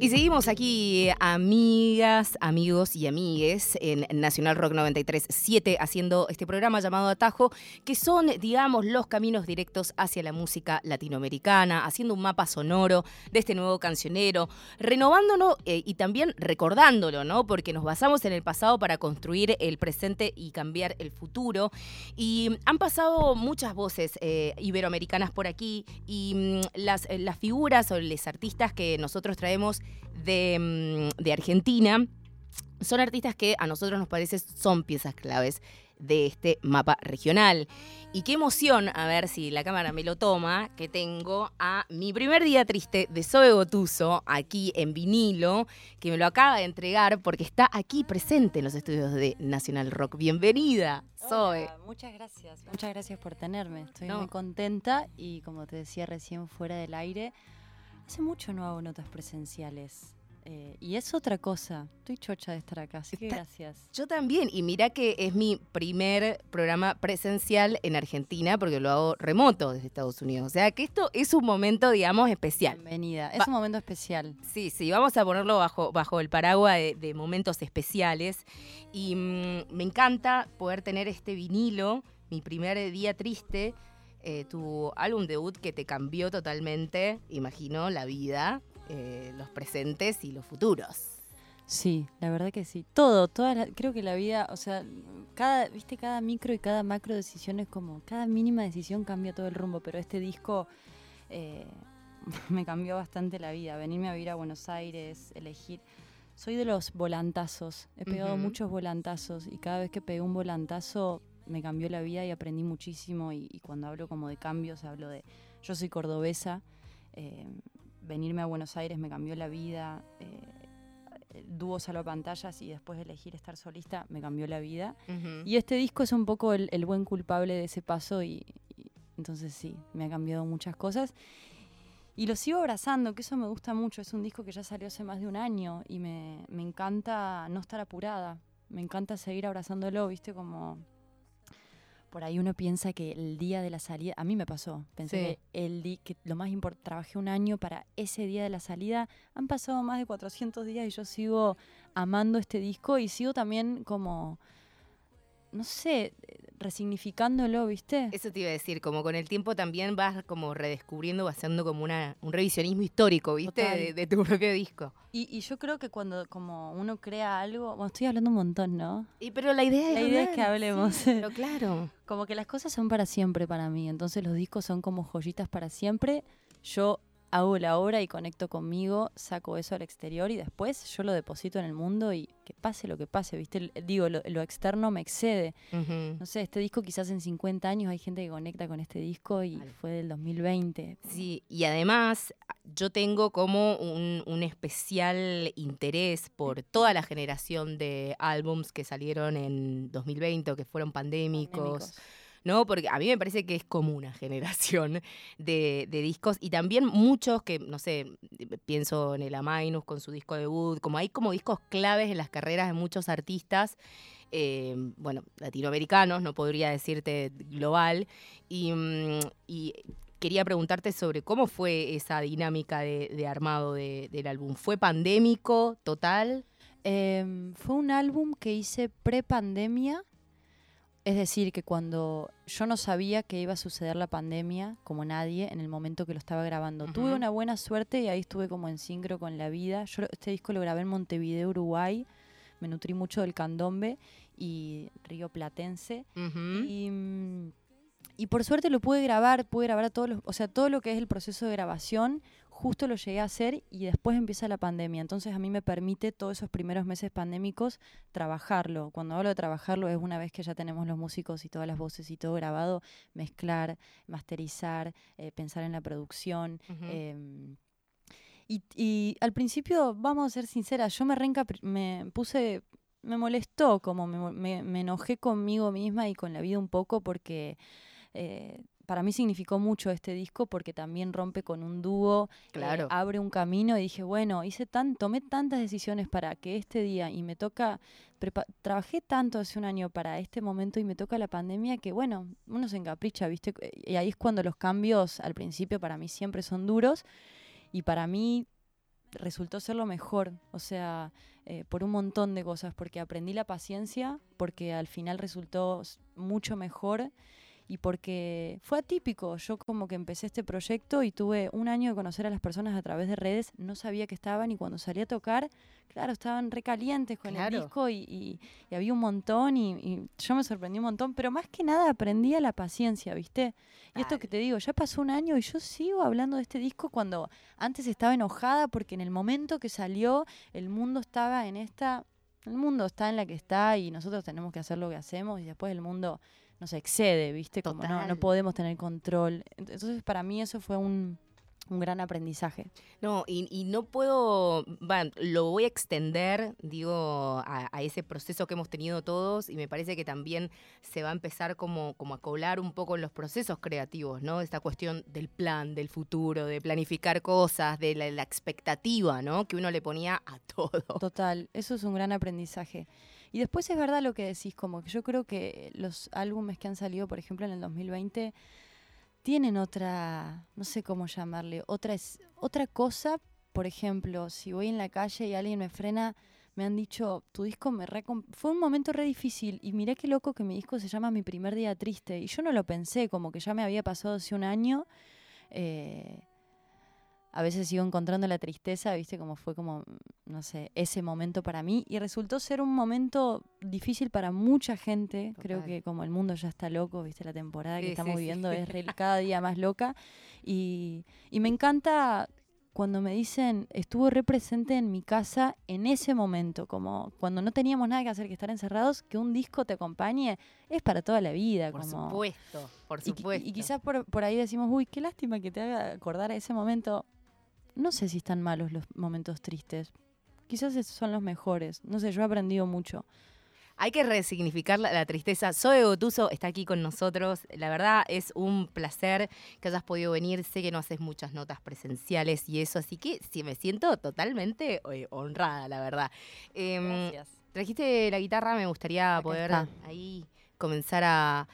Y seguimos aquí, amigas, amigos y amigues, en Nacional Rock 93.7, haciendo este programa llamado Atajo, que son, digamos, los caminos directos hacia la música latinoamericana, haciendo un mapa sonoro de este nuevo cancionero, renovándolo eh, y también recordándolo, ¿no? Porque nos basamos en el pasado para construir el presente y cambiar el futuro. Y han pasado muchas voces eh, iberoamericanas por aquí y mm, las, las figuras o los artistas que nosotros traemos Mm, de, Argentina son artistas que a nosotros nos parece son piezas claves de este mapa regional. Y qué emoción, a ver si la cámara me lo toma, que tengo a mi primer día triste de Zoe Gotuso, aquí en vinilo, que me lo acaba de entregar porque está aquí presente en los estudios de Nacional Rock. Bienvenida, Zoe. muchas gracias, muchas gracias por tenerme. Estoy muy contenta y como te decía recién fuera del aire, hace mucho no hago notas presenciales. Eh, y es otra cosa. Estoy chocha de estar acá, así que gracias. Yo también. Y mira que es mi primer programa presencial en Argentina porque lo hago remoto desde Estados Unidos. O sea que esto es un momento, digamos, especial. Bienvenida. Es un momento especial. Sí, sí. Vamos a ponerlo bajo, bajo el paraguas de, momentos especiales. Y mm, me encanta poder tener este vinilo, mi primer día triste. Eh, tu álbum debut que te cambió totalmente, imagino, la vida. Eh, los presentes y los futuros. Sí, la verdad que sí. Todo, toda creo que la vida, o sea, cada, viste, cada micro y cada macro decisión es como, cada mínima decisión cambia todo el rumbo, pero este disco eh, me cambió bastante la vida. Venirme a vivir a Buenos Aires, elegir. Soy de los volantazos, he pegado muchos volantazos y cada vez que pegué un volantazo me cambió la vida y aprendí muchísimo y, cuando hablo como de cambios hablo de, yo soy cordobesa, eh, venirme a Buenos Aires me cambió la vida. Eh, dúo pantallas y después elegir estar solista me cambió la vida. Y este disco es un poco el, buen culpable de ese paso y, entonces sí, me ha cambiado muchas cosas. Y lo sigo abrazando, que eso me gusta mucho. Es un disco que ya salió hace más de un año y me, me encanta no estar apurada. Me encanta seguir abrazándolo, viste, como por ahí uno piensa que el día de la salida, a mí me pasó, pensé que, el día que lo más importante, trabajé un año para ese día de la salida, han pasado más de 400 días y yo sigo amando este disco y sigo también como, no sé, resignificándolo, ¿viste? Eso te iba a decir, como con el tiempo también vas como redescubriendo, haciendo como una, un revisionismo histórico, ¿viste? De, tu propio disco. Y, yo creo que cuando como uno crea algo, bueno, estoy hablando un montón, ¿no? Y pero la idea es, la idea es que hablemos. pero claro. como que las cosas son para siempre para mí, entonces los discos son como joyitas para siempre. Yo hago la obra y conecto conmigo, saco eso al exterior y después yo lo deposito en el mundo y que pase lo que pase, ¿viste? Digo, lo, externo me excede. No sé, este disco quizás en 50 años hay gente que conecta con este disco y fue del 2020. Sí, y además yo tengo como un, especial interés por toda la generación de álbums que salieron en 2020 o que fueron pandémicos ¿no? Porque a mí me parece que es como una generación de, discos y también muchos que, no sé, pienso en el Amainus con su disco debut, como hay como discos claves en las carreras de muchos artistas. Eh, bueno, latinoamericanos, no podría decirte global, y, mm, quería preguntarte sobre cómo fue esa dinámica de, armado del álbum. ¿Fue pandémico total? Em, fue un álbum que hice pre-pandemia es decir, que cuando yo no sabía que iba a suceder la pandemia, como nadie, en el momento que lo estaba grabando, tuve una buena suerte y ahí estuve como en sincro con la vida. Yo este disco lo grabé en Montevideo, Uruguay. Me nutrí mucho del candombe y Río Platense. y, y, por suerte lo pude grabar, pude grabar todos los, o sea, todo lo que es el proceso de grabación justo lo llegué a hacer y después empieza la pandemia. Entonces a mí me permite todos esos primeros meses pandémicos trabajarlo. Cuando hablo de trabajarlo es una vez que ya tenemos los músicos y todas las voces y todo grabado, mezclar, masterizar, eh, pensar en la producción. Em, y, al principio, vamos a ser sinceras, yo me, reenca me puse, me molestó, como me, me, enojé conmigo misma y con la vida un poco porque... Eh, para mí significó mucho este disco porque también rompe con un dúo, eh, claro. abre un camino y dije, bueno, hice tan, tomé tantas decisiones para que este día y me toca, trabajé tanto hace un año para este momento y me toca la pandemia que bueno, uno se encapricha, ¿viste? Y ahí es cuando los cambios al principio para mí siempre son duros y para mí resultó ser lo mejor, o sea, eh, por un montón de cosas, porque aprendí la paciencia, porque al final resultó mucho mejor y porque fue atípico. Yo como que empecé este proyecto y tuve un año de conocer a las personas a través de redes, no sabía que estaban y cuando salí a tocar, claro, estaban recalientes con el disco y, había un montón y, yo me sorprendí un montón, pero más que nada aprendí a la paciencia, ¿viste? Y esto que te digo, ya pasó un año y yo sigo hablando de este disco cuando antes estaba enojada porque en el momento que salió el mundo estaba en esta... El mundo está en la que está y nosotros tenemos que hacer lo que hacemos y después el mundo no se excede, ¿viste? Como no, no podemos tener control. Entonces, para mí eso fue un, un gran aprendizaje. No, y, no puedo, bueno, lo voy a extender, digo, a, ese proceso que hemos tenido todos y me parece que también se va a empezar como, como a colar un poco en los procesos creativos, ¿no? Esta cuestión del plan, del futuro, de planificar cosas, de la, la expectativa, ¿no? Que uno le ponía a todo. Total, eso es un gran aprendizaje. Y después es verdad lo que decís, como que yo creo que los álbumes que han salido, por ejemplo, en el 2020, tienen otra, no sé cómo llamarle, otra, otra cosa. Por ejemplo, si voy en la calle y alguien me frena, me han dicho, tu disco me Fue un momento re difícil y miré qué loco que mi disco se llama Mi primer día triste. Y yo no lo pensé, como que ya me había pasado hace un año. Eh, a veces sigo encontrando la tristeza, viste, como fue como, no sé, ese momento para mí. Y resultó ser un momento difícil para mucha gente. Creo que como el mundo ya está loco, viste, la temporada que estamos viviendo es cada día más loca. Y, y me encanta cuando me dicen, estuvo represente en mi casa en ese momento, como cuando no teníamos nada que hacer que estar encerrados, que un disco te acompañe, es para toda la vida. Por supuesto, por supuesto. Y, quizás por, por, ahí decimos, uy, qué lástima que te haga acordar a ese momento no sé si están malos los momentos tristes. Quizás esos son los mejores. No sé, yo he aprendido mucho. Hay que resignificar la, tristeza. Zoe Gotuso está aquí con nosotros. La verdad es un placer que hayas podido venir. Sé que no haces muchas notas presenciales y eso, así que sí me siento totalmente eh, honrada, la verdad. Em, Gracias. Trajiste la guitarra, me gustaría poder ahí comenzar a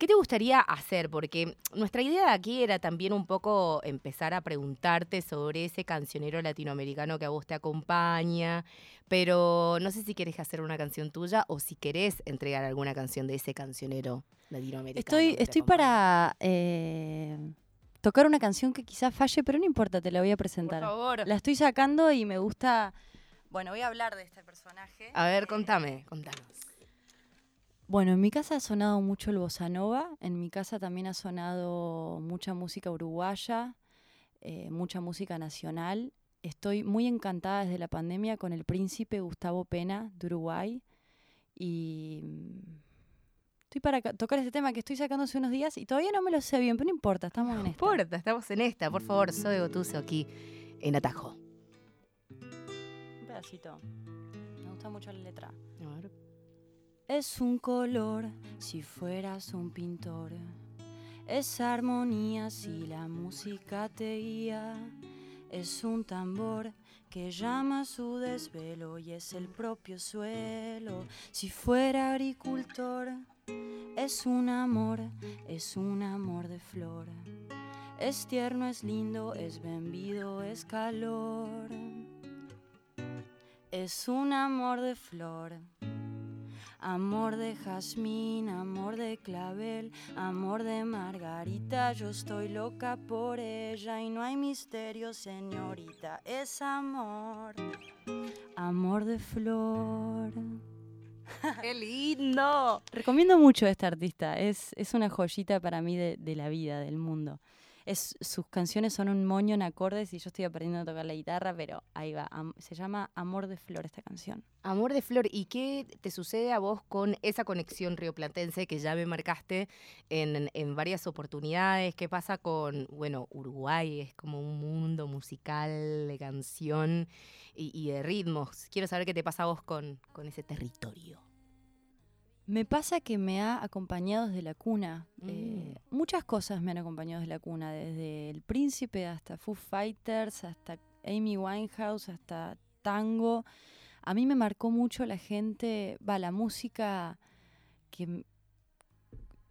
¿Qué te gustaría hacer? Porque nuestra idea aquí era también un poco empezar a preguntarte sobre ese cancionero latinoamericano que a vos te acompaña, pero no sé si querés hacer una canción tuya o si querés entregar alguna canción de ese cancionero latinoamericano. Estoy, estoy para eh, tocar una canción que quizás falle, pero no importa, te la voy a presentar. Por favor. La estoy sacando y me gusta... Bueno, voy a hablar de este personaje. A ver, contame, contanos. Bueno, en mi casa ha sonado mucho el bossa nova, en mi casa también ha sonado mucha música uruguaya, eh, mucha música nacional. Estoy muy encantada desde la pandemia con el príncipe Gustavo Pena de Uruguay y mm, estoy para tocar este tema que estoy sacando hace unos días y todavía no me lo sé bien, pero no importa, estamos en esta. No importa, estamos en esta. Por favor, soy Gotuso aquí en Atajo. Un pedacito. Me gusta mucho la letra. Es un color si fueras un pintor. Es armonía si la música te guía. Es un tambor que llama su desvelo y es el propio suelo. Si fuera agricultor, es un amor, es un amor de flor. Es tierno, es lindo, es vendido, es calor. Es un amor de flor. Amor de jazmín, amor de clavel, amor de margarita, yo estoy loca por ella y no hay misterio, señorita, es amor, amor de flor. ¡Qué lindo! Recomiendo mucho a esta artista, es, es una joyita para mí de, de la vida, del mundo sus canciones son un moño en acordes y yo estoy aprendiendo a tocar la guitarra, pero ahí va. se llama Amor de Flor esta canción. Amor de Flor, ¿y qué te sucede a vos con esa conexión rioplatense que ya me marcaste en, varias oportunidades? ¿Qué pasa con, bueno, Uruguay es como un mundo musical de canción y, de ritmos? Quiero saber qué te pasa a vos con, con ese territorio. Me pasa que me ha acompañado desde la cuna. Eh, mm. muchas cosas me han acompañado desde la cuna, desde El Príncipe hasta Foo Fighters, hasta Amy Winehouse, hasta tango. A mí me marcó mucho la gente, va, la música que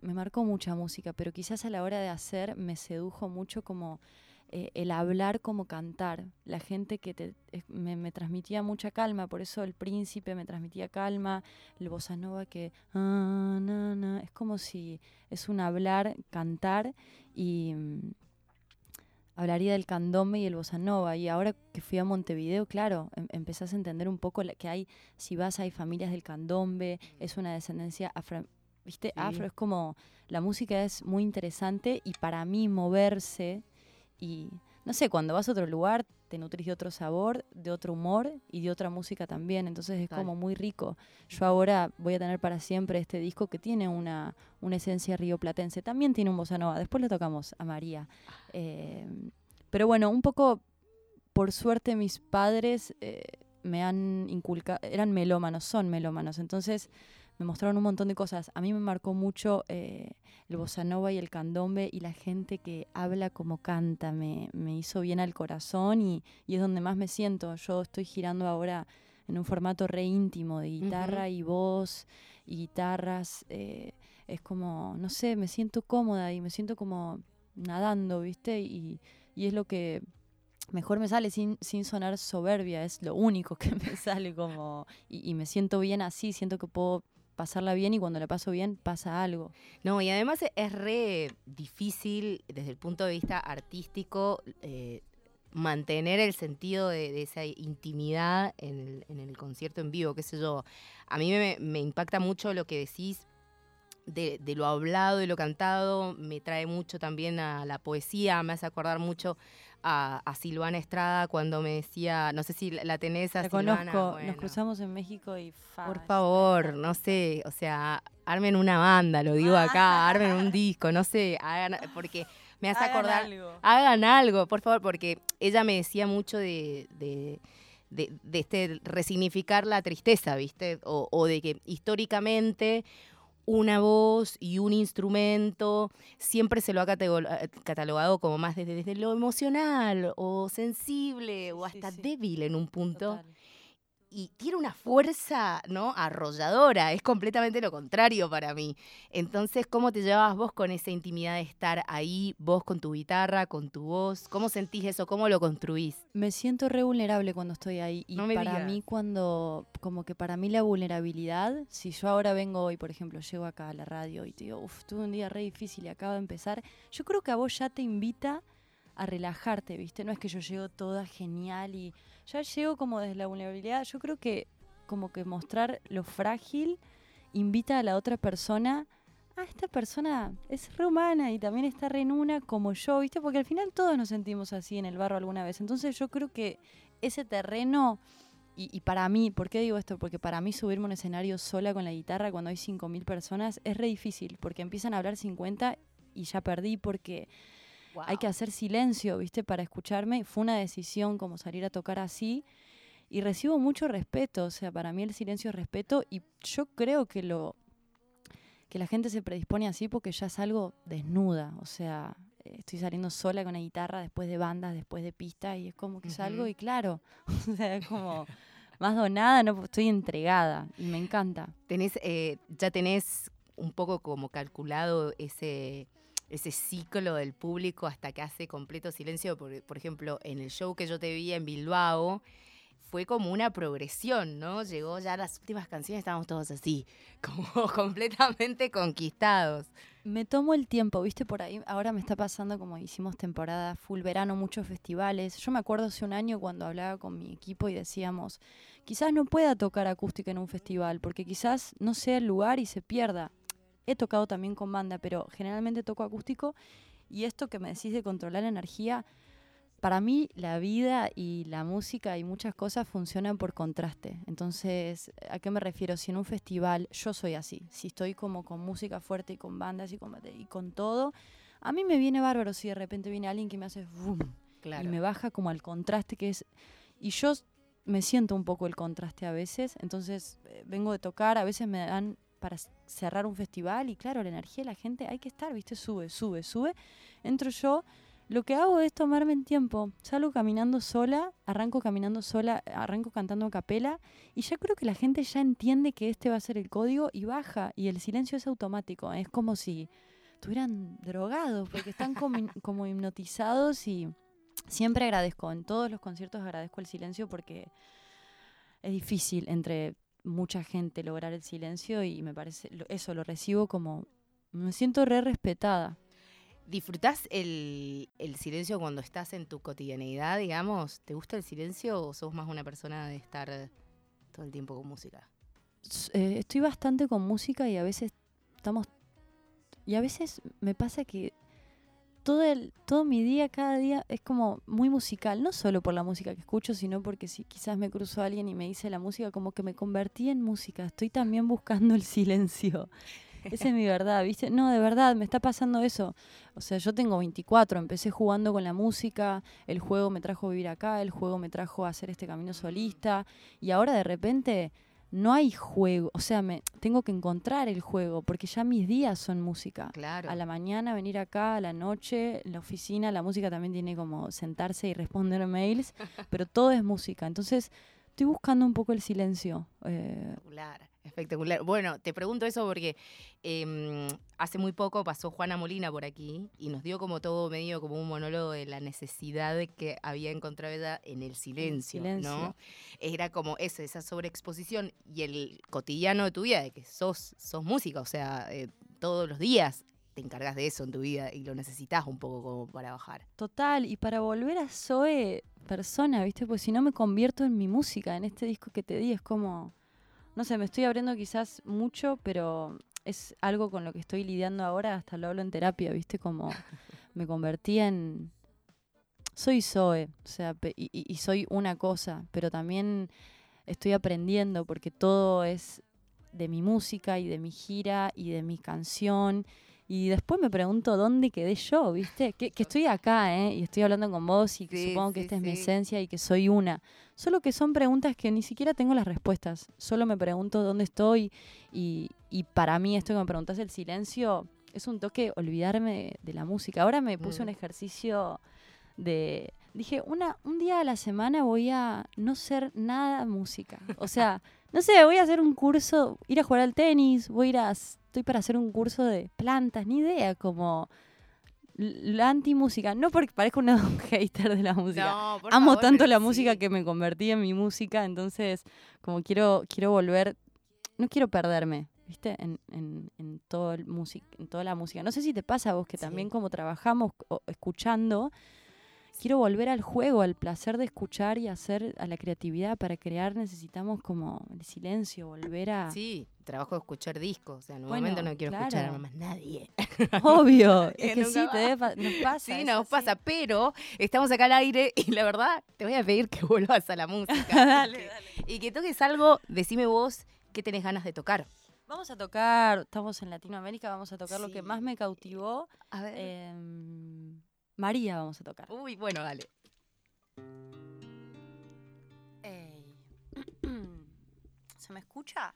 me marcó mucha música, pero quizás a la hora de hacer me sedujo mucho como eh, el hablar como cantar. La gente que te, me, transmitía mucha calma, por eso el príncipe me transmitía calma, el bossa nova que ah, es como si es un hablar, cantar y mm, hablaría del candombe y el bossa nova. Y ahora que fui a Montevideo, claro, em, empezás a entender un poco que hay, si vas, hay familias del candombe, es una descendencia afro, ¿viste? Afro es como, la música es muy interesante y para mí moverse y no sé, cuando vas a otro lugar te nutrís de otro sabor, de otro humor y de otra música también, entonces es como muy rico. Yo ahora voy a tener para siempre este disco que tiene una, una esencia rioplatense, también tiene un bossa nova, después le tocamos a María. Eh, pero bueno, un poco, por suerte mis padres eh, me han inculcado, eran melómanos, son melómanos, entonces me mostraron un montón de cosas. A mí me marcó mucho eh, el bossa nova y el candombe y la gente que habla como canta. Me, me hizo bien al corazón y, y, es donde más me siento. Yo estoy girando ahora en un formato re íntimo de guitarra y voz y guitarras. Eh, es como, no sé, me siento cómoda y me siento como nadando, ¿viste? Y, y es lo que mejor me sale sin, sin sonar soberbia, es lo único que me sale como, y, y me siento bien así, siento que puedo pasarla bien y cuando la paso bien pasa algo. No, y además es re difícil desde el punto de vista artístico eh, mantener el sentido de, esa intimidad en el, concierto en vivo, qué sé yo. A mí me, impacta mucho lo que decís de, de, lo hablado y lo cantado, me trae mucho también a la poesía, me hace acordar mucho a, Silvana Estrada cuando me decía, no sé si la tenés a la conozco, nos cruzamos en México y... Por favor, no sé, o sea, armen una banda, lo digo acá, armen un disco, no sé, hagan, porque me hace acordar... Algo. Hagan algo, por favor, porque ella me decía mucho de, de de, este resignificar la tristeza, ¿viste? O, o, de que históricamente una voz y un instrumento siempre se lo ha eh, catalogado como más desde, lo emocional o sensible o hasta débil en un punto y tiene una fuerza, ¿no? Arrolladora, es completamente lo contrario para mí. Entonces, ¿cómo te llevas vos con esa intimidad de estar ahí, vos con tu guitarra, con tu voz? ¿Cómo sentís eso? ¿Cómo lo construís? Me siento re vulnerable cuando estoy ahí y para mí cuando, como que para mí la vulnerabilidad, si yo ahora vengo hoy, por ejemplo, llego acá a la radio y te digo, uff, tuve un día re difícil y acabo de empezar, yo creo que a vos ya te invita a relajarte, ¿viste? No es que yo llego toda genial y ya llego como desde la vulnerabilidad. Yo creo que como que mostrar lo frágil invita a la otra persona, ah, esta persona es re humana y también está re en una como yo, ¿viste? Porque al final todos nos sentimos así en el barro alguna vez. Entonces yo creo que ese terreno... Y, y, para mí, ¿por qué digo esto? Porque para mí subirme a un escenario sola con la guitarra cuando hay 5.000 personas es re difícil, porque empiezan a hablar 50 y ya perdí porque hay que hacer silencio, ¿viste? Para escucharme. Fue una decisión como salir a tocar así. Y recibo mucho respeto, o sea, para mí el silencio es respeto y yo creo que lo que la gente se predispone así porque ya es algo desnuda, o sea, estoy saliendo sola con la guitarra después de bandas, después de pistas y es como que salgo y claro, o sea, es como más donada, no estoy entregada y me encanta. Tenés, eh, ya tenés un poco como calculado ese ese ciclo del público hasta que hace completo silencio. Por, por ejemplo, en el show que yo te vi en Bilbao, fue como una progresión, ¿no? Llegó ya las últimas canciones, estábamos todos así, como completamente conquistados. Me tomo el tiempo, viste, por ahí, ahora me está pasando como hicimos temporada full verano, muchos festivales. Yo me acuerdo hace un año cuando hablaba con mi equipo y decíamos, quizás no pueda tocar acústica en un festival, porque quizás no sea el lugar y se pierda. He tocado también con banda, pero generalmente toco acústico. Y esto que me decís de controlar la energía, para mí la vida y la música y muchas cosas funcionan por contraste. Entonces, ¿a qué me refiero? Si en un festival yo soy así, si estoy como con música fuerte y con bandas y con, y con todo, a mí me viene bárbaro si de repente viene alguien que me hace boom y me baja como al contraste que es... Y yo me siento un poco el contraste a veces, entonces eh, vengo de tocar, a veces me dan para cerrar un festival y claro, la energía de la gente hay que estar, ¿viste? Sube, sube, sube. Entro yo, lo que hago es tomarme el tiempo. Salgo caminando sola, arranco caminando sola, arranco cantando a capela y ya creo que la gente ya entiende que este va a ser el código y baja y el silencio es automático. Es como si estuvieran drogados porque están como, como hipnotizados y Siempre agradezco, en todos los conciertos agradezco el silencio porque es difícil entre mucha gente lograr el silencio y me parece, eso lo recibo como, me siento re respetada. ¿Disfrutás el, silencio cuando estás en tu cotidianeidad, digamos? ¿Te gusta el silencio o sos más una persona de estar todo el tiempo con música? Eh, estoy bastante con música y a veces estamos... Y a veces me pasa que todo, el, todo mi día, cada día, es como muy musical. No solo por la música que escucho, sino porque si quizás me cruzo alguien y me dice la música, como que me convertí en música. Estoy también buscando el silencio. Esa es mi verdad, ¿viste? No, de verdad, me está pasando eso. O sea, yo tengo 24, empecé jugando con la música, el juego me trajo a vivir acá, el juego me trajo a hacer este camino solista, y ahora de repente no hay juego, o sea, me tengo que encontrar el juego, porque ya mis días son música. Claro. A la mañana venir acá, a la noche, en la oficina, la música también tiene como sentarse y responder mails, pero todo es música. Entonces, estoy buscando un poco el silencio. Eh, Espectacular. Bueno, te pregunto eso porque em, hace muy poco pasó Juana Molina por aquí y nos dio como todo medio como un monólogo de la necesidad de que había encontrado ella en el silencio, ¿no? Era como eso, esa sobreexposición y el cotidiano de tu vida, de que sos, sos música, o sea, eh, todos los días te encargas de eso en tu vida y lo necesitas un poco como para bajar. Total, y para volver a Zoe persona, ¿viste? Pues si no me convierto en mi música, en este disco que te di, es como no sé, me estoy abriendo quizás mucho, pero es algo con lo que estoy lidiando ahora, hasta lo hablo en terapia, ¿viste? Como me convertí en... Soy Zoe, o sea, y, y soy una cosa, pero también estoy aprendiendo porque todo es de mi música y de mi gira y de mi canción y después me pregunto dónde quedé yo, ¿viste? Que, estoy acá, ¿eh? Y estoy hablando con vos y que supongo que esta es mi esencia y que soy una. Solo que son preguntas que ni siquiera tengo las respuestas. Solo me pregunto dónde estoy y, y para mí esto que me preguntas el silencio es un toque olvidarme de, la música. Ahora me puse un mm. ejercicio de... Dije, una, un día a la semana voy a no ser nada música. O sea, no sé, voy a hacer un curso, ir a jugar al tenis, voy a ir a estoy para hacer un curso de plantas, ni idea, como la anti-música. No porque parezca un hater de la música. Amo tanto la música que me convertí en mi música, entonces como quiero, quiero volver, no quiero perderme. ¿Viste? En, en, en, todo el en toda la música. No sé si te pasa a vos que también como trabajamos escuchando, quiero volver al juego, al placer de escuchar y hacer a la creatividad. Para crear necesitamos como el silencio, volver a... Sí, trabajo de escuchar discos. O sea, en un momento no quiero escuchar a más nadie. Obvio, es que sí, te nos pasa. Sí, nos pasa, pero estamos acá al aire y la verdad te voy a pedir que vuelvas a la música. dale, dale. Y que toques algo, decime vos qué tenés ganas de tocar. Vamos a tocar, estamos en Latinoamérica, vamos a tocar lo que más me cautivó. A ver. Em, María vamos a tocar. Uy, bueno, dale. ¿Se me escucha?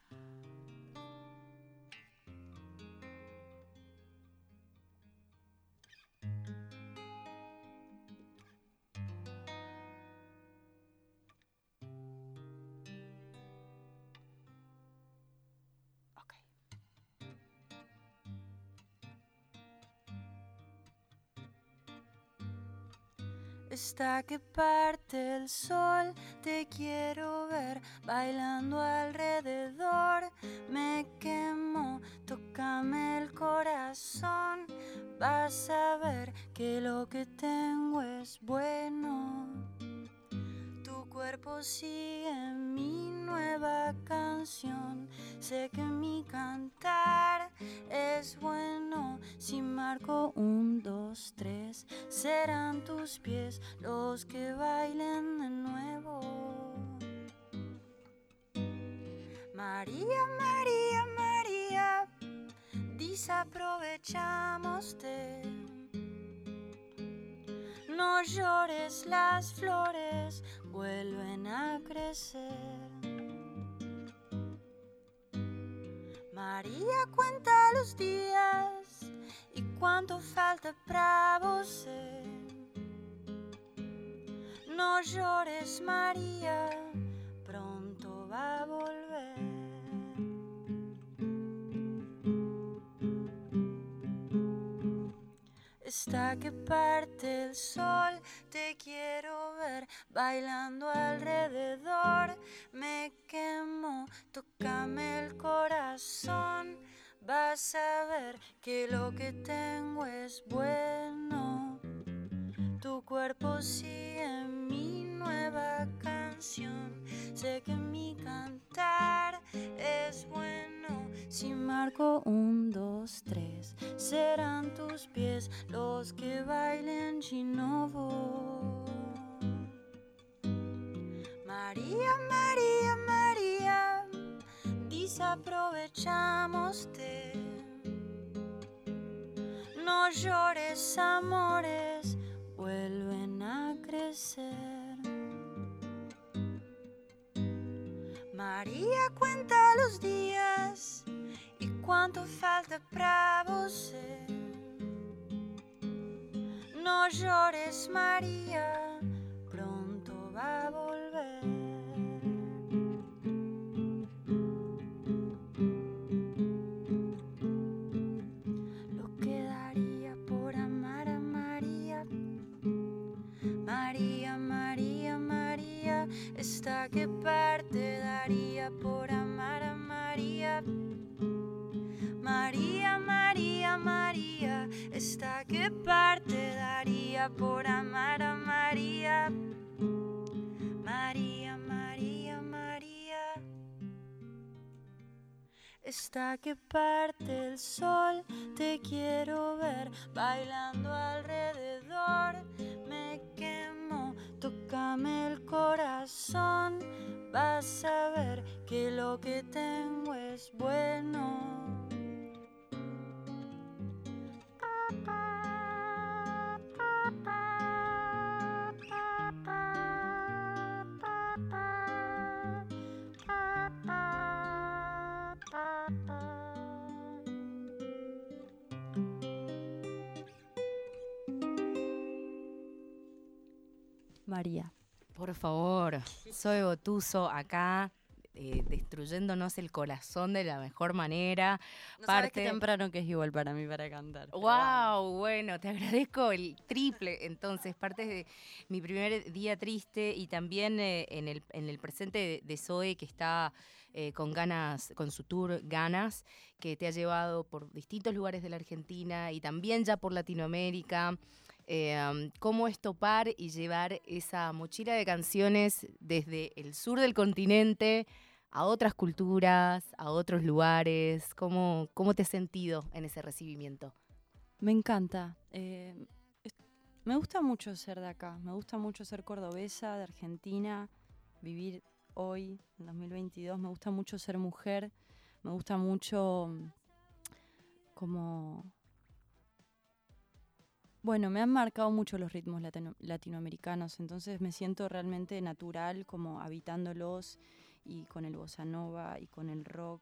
Hasta que parte el sol, te quiero ver bailando alrededor. Me quemo, tócame el corazón. Vas a ver que lo que tengo es bueno cuerpo sigue mi nueva canción. Sé que mi cantar es bueno. Si marco un, dos, tres, serán tus pies los que bailen de nuevo. María, María, María, desaprovechamos no llores, las flores María cuenta los días y cuánto falta para vos. No llores, María, pronto va a volver. hasta que parte el sol. Te quiero bailando alrededor. Me quemo, tócame el corazón. Vas a ver que lo que tengo es bueno. Tu cuerpo sigue mi nueva canción. Sé que mi cantar es bueno. Si marco un, dos, tres, serán tus pies los que bailen chinovo. María, María, María, desaprovechamos No llores, amores vuelven a crecer. María cuenta los días y cuánto falta para vos. No llores, María, pronto va a volver. Que parte daría por amar a María. María, María, María, esta que parte daría por amar a María. María, María, María. Esta que parte el sol, te quiero ver bailando alrededor. Me quemo Tócame el corazón, vas a ver que lo que tengo es bueno. María. Por favor, soy Botuso acá. Eh, destruyéndonos el corazón de la mejor manera. No Parte temprano que es igual para mí para cantar. Wow, bueno, te agradezco el triple. Entonces, parte de mi primer día triste y también eh, en, el, en el presente de, Zoe que está eh, con ganas, con su tour Ganas, que te ha llevado por distintos lugares de la Argentina y también ya por Latinoamérica. Eh, cómo estopar y llevar esa mochila de canciones desde el sur del continente a otras culturas, a otros lugares. ¿Cómo, cómo te has sentido en ese recibimiento? Me encanta. Eh, me gusta mucho ser de acá, me gusta mucho ser cordobesa, de Argentina, vivir hoy, en 2022. Me gusta mucho ser mujer, me gusta mucho como bueno, me han marcado mucho los ritmos latinoamericanos, entonces me siento realmente natural como habitándolos y con el bossa nova y con el rock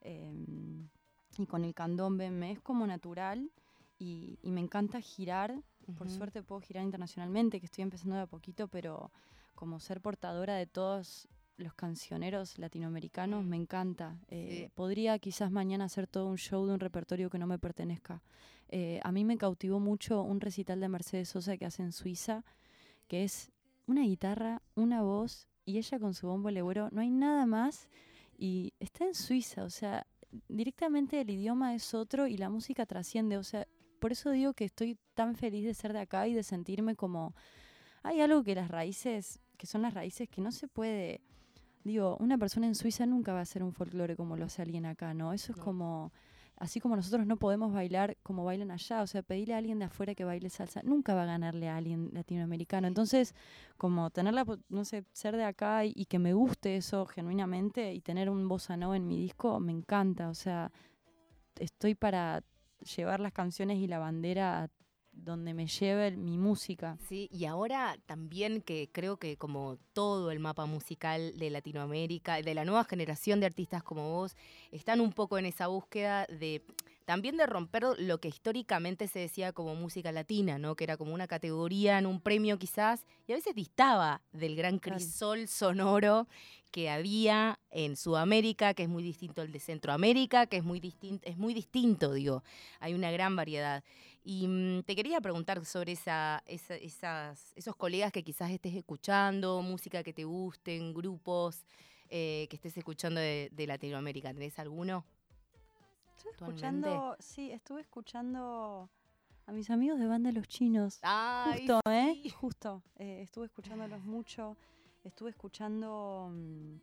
em, y con el candombe, me es como natural y, me encanta girar, por suerte puedo girar internacionalmente, que estoy empezando de a poquito, pero como ser portadora de todos los cancioneros latinoamericanos me encanta. Eh, podría quizás mañana hacer todo un show de un repertorio que no me pertenezca. Eh, a mí me cautivó mucho un recital de Mercedes Sosa que hace en Suiza, que es una guitarra, una voz y ella con su bombo legüero. No hay nada más y está en Suiza, o sea, directamente el idioma es otro y la música trasciende. O sea, por eso digo que estoy tan feliz de ser de acá y de sentirme como... Hay algo que las raíces, que son las raíces que no se puede digo, una persona en Suiza nunca va a hacer un folclore como lo hace alguien acá, ¿no? Eso es como, así como nosotros no podemos bailar como bailan allá, o sea, pedirle a alguien de afuera que baile salsa, nunca va a ganarle a alguien latinoamericano. Entonces, como tenerla, no sé, ser de acá y, que me guste eso genuinamente y tener un bossa nova en mi disco, me encanta, o sea, estoy para llevar las canciones y la bandera a donde me lleve mi música. Sí, y ahora también que creo que como todo el mapa musical de Latinoamérica, de la nueva generación de artistas como vos, están un poco en esa búsqueda de también de romper lo que históricamente se decía como música latina, ¿no? Que era como una categoría en un premio quizás, y a veces distaba del gran crisol sonoro que había en Sudamérica, que es muy distinto al de Centroamérica, que es muy distinto, es muy distinto, digo. Hay una gran variedad. Y mm, te quería preguntar sobre esa, esa- esas, esos colegas que quizás estés escuchando, música que te gusten, grupos eh, que estés escuchando de, de Latinoamérica. ¿Tenés alguno? Estuve escuchando, sí, estuve escuchando a mis amigos de banda Los Chinos. Ay, Justo, ¿eh? Justo. Eh, estuve escuchándolos mucho. Estuve escuchando mm,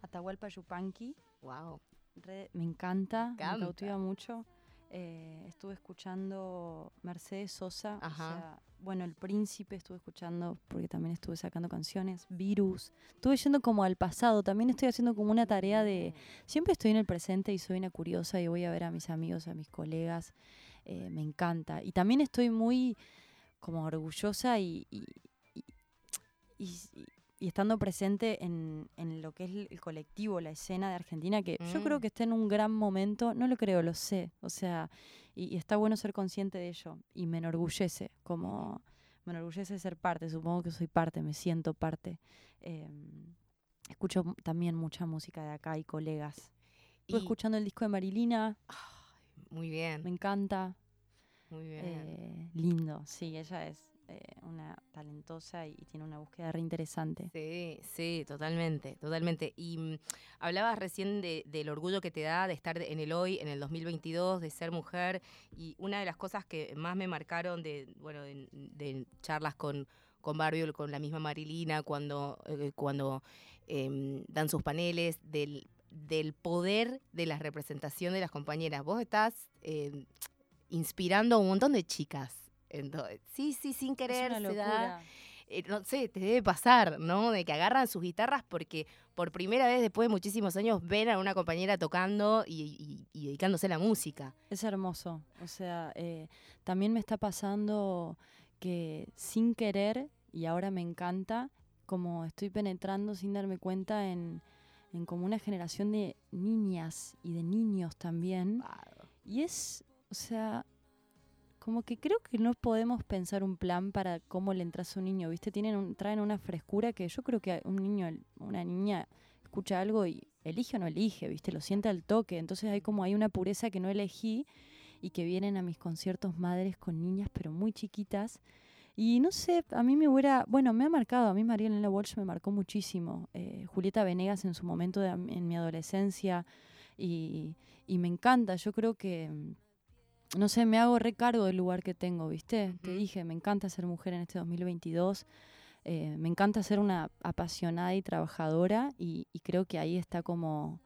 Atahualpa Yupanqui. Wow. Re- me encanta, encanta. me cautiva mucho. Eh, estuve escuchando Mercedes Sosa, o sea, bueno, El Príncipe estuve escuchando porque también estuve sacando canciones, Virus. Estuve yendo como al pasado, también estoy haciendo como una tarea de... Siempre estoy en el presente y soy una curiosa y voy a ver a mis amigos, a mis colegas, eh, me encanta. Y también estoy muy como orgullosa y, y, y- y- y estando presente en, en lo que es el- colectivo, la escena de Argentina, que yo creo Mm. que está en un gran momento, no lo creo, lo sé, o sea, y, y está bueno ser consciente de ello, y me enorgullece, como me enorgullece ser parte, supongo que soy parte, me siento parte. Em, escucho también mucha música de acá y colegas. Estuve Y- escuchando el disco de Marilina, Muy bien, me encanta. muy bien. Eh, lindo, sí, ella es eh, una talentosa y, tiene una búsqueda re interesante. Sí, sí, totalmente, totalmente. Y mm, hablabas recién de- del orgullo que te da de estar en el hoy, en el 2022, de ser mujer. Y una de las cosas que más me marcaron de, bueno, de, charlas con, con Barbie con la misma Marilina, cuando, eh, cuando em, dan sus paneles, del, del poder de la representación de las compañeras. Vos estás em, inspirando a un montón de chicas. Entonces, sí, sí, sin querer, es una se da eh, no sé, te debe pasar, ¿no? De que agarran sus guitarras porque por primera vez después de muchísimos años ven a una compañera tocando y, y- y dedicándose a la música. Es hermoso. O sea, eh, también me está pasando que sin querer, y ahora me encanta, como estoy penetrando sin darme cuenta en, en como una generación de niñas y de niños también. Y es, o sea, como que creo que no podemos pensar un plan para cómo le entras a un niño, ¿viste? Tienen traen una frescura que yo creo que un niño, una niña escucha algo y elige o no elige, ¿viste? Lo siente al toque. Entonces hay como hay una pureza que no elegí y que vienen a mis conciertos madres con niñas pero muy chiquitas. Y no sé, a mí me hubiera, bueno, me ha marcado, a mí María Elena Walsh me marcó muchísimo. Eh, Julieta Venegas en su momento de- en mi adolescencia y, y me encanta, yo creo que, mm, no sé, me hago recargo del lugar que tengo, ¿viste? Te Ujú. dije, me encanta ser mujer en este 2022, eh, me encanta ser una apasionada y trabajadora y, y creo que ahí está como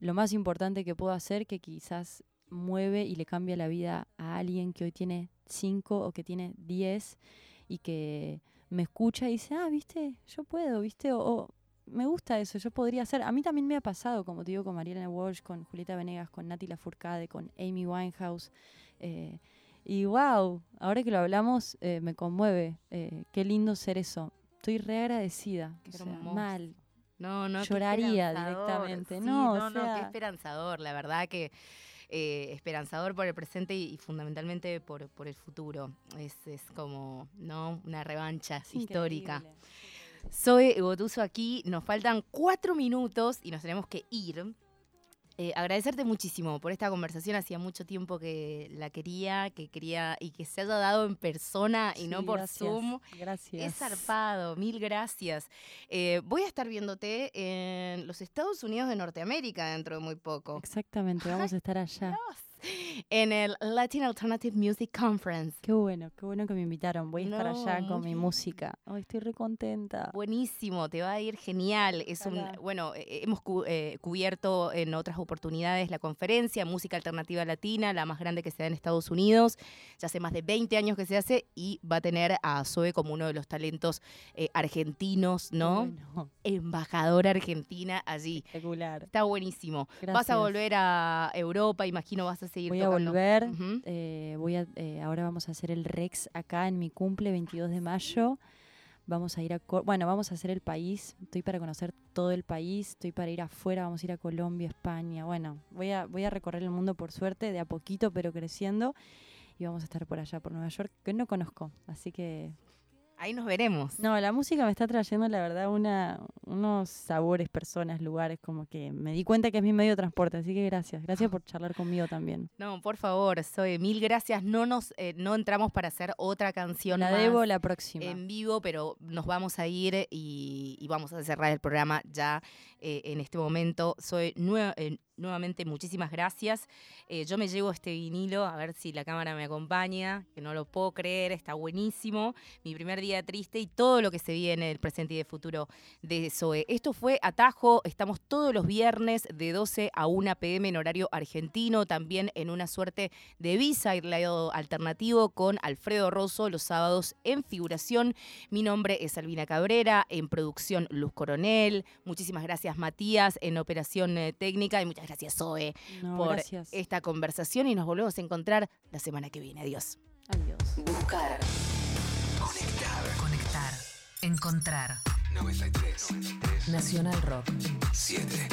lo más importante que puedo hacer que quizás mueve y le cambia la vida a alguien que hoy tiene cinco o que tiene 10 y que me escucha y dice, ah, viste, yo puedo, viste, o, o, me gusta eso, yo podría hacer. A mí también me ha pasado, como te digo, con Mariana Walsh, con Julieta Venegas, con Nati Lafourcade, con Amy Winehouse. eh, y wow, ahora que lo hablamos, eh, me conmueve. eh, qué lindo ser eso. Estoy re agradecida. Qué o sea, mal. No, no, Lloraría directamente. Sí, No, o no, no, qué esperanzador, la verdad que eh, esperanzador por el presente y, y fundamentalmente por, por el futuro. Es, es como, ¿no? Una revancha histórica. Soy Gotuso aquí, nos faltan cuatro minutos y nos tenemos que ir. Eh, agradecerte muchísimo por esta conversación, hacía mucho tiempo que la quería, que quería y que se haya dado en persona y no por gracias, Zoom. Gracias. Es zarpado, mil gracias. Eh, voy a estar viéndote en los Estados Unidos de Norteamérica dentro de muy poco. Exactamente, vamos a estar allá. Dios. En el Latin Alternative Music Conference. Qué bueno, qué bueno que me invitaron. Voy a estar allá con mi música. Ay, estoy re contenta. Buenísimo, te va a ir genial. Es un, bueno, eh, hemos cu- eh, cubierto en otras oportunidades la conferencia Música Alternativa Latina, la más grande que se da en Estados Unidos. Ya hace más de 20 años que se hace y va a tener a Zoe como uno de los talentos eh, argentinos, ¿no? bueno, Embajadora argentina allí. espectacular. Está buenísimo. Vas a Gracias. volver a Europa, imagino, vas a seguir Voy a volver. Eh, voy a, eh, ahora vamos a hacer el Rex acá en mi cumple, 22 de mayo. Vamos a ir a, bueno, vamos a hacer el país. Estoy para conocer todo el país. Estoy para ir afuera. Vamos a ir a Colombia, España. Bueno, voy a, voy a recorrer el mundo por suerte, de a poquito, pero creciendo. Y vamos a estar por allá, por Nueva York, que no conozco. Así que Ahí nos veremos. No, la música me está trayendo, la verdad, una, unos sabores, personas, lugares, como que me di cuenta que es mi medio de transporte, así que gracias. Gracias por charlar conmigo también. No, por favor, soy mil gracias. No nos eh, no entramos para hacer otra canción La más debo la próxima. en vivo, pero nos vamos a ir y, y vamos a cerrar el programa ya eh, en este momento. Soy nue- eh, nuevamente muchísimas gracias. Eh, yo me llevo este vinilo, a ver si la cámara me acompaña, que no lo puedo creer, está buenísimo. Mi primer día triste y todo lo que se viene del presente y del futuro de Zoe. Esto fue Atajo, estamos todos los viernes de 12 a 1 pm en horario argentino, también en una suerte de visa lado alternativo con Alfredo Rosso los sábados en figuración. Mi nombre es Albina Cabrera, en producción Luz Coronel. Muchísimas gracias Matías en operación eh, técnica y muchas gracias Zoe No, por gracias. esta conversación y nos volvemos a encontrar la semana que viene. Adiós. Adiós. Buscar. Conectar. Conectar. Encontrar. 93. Nacional Rock. 7.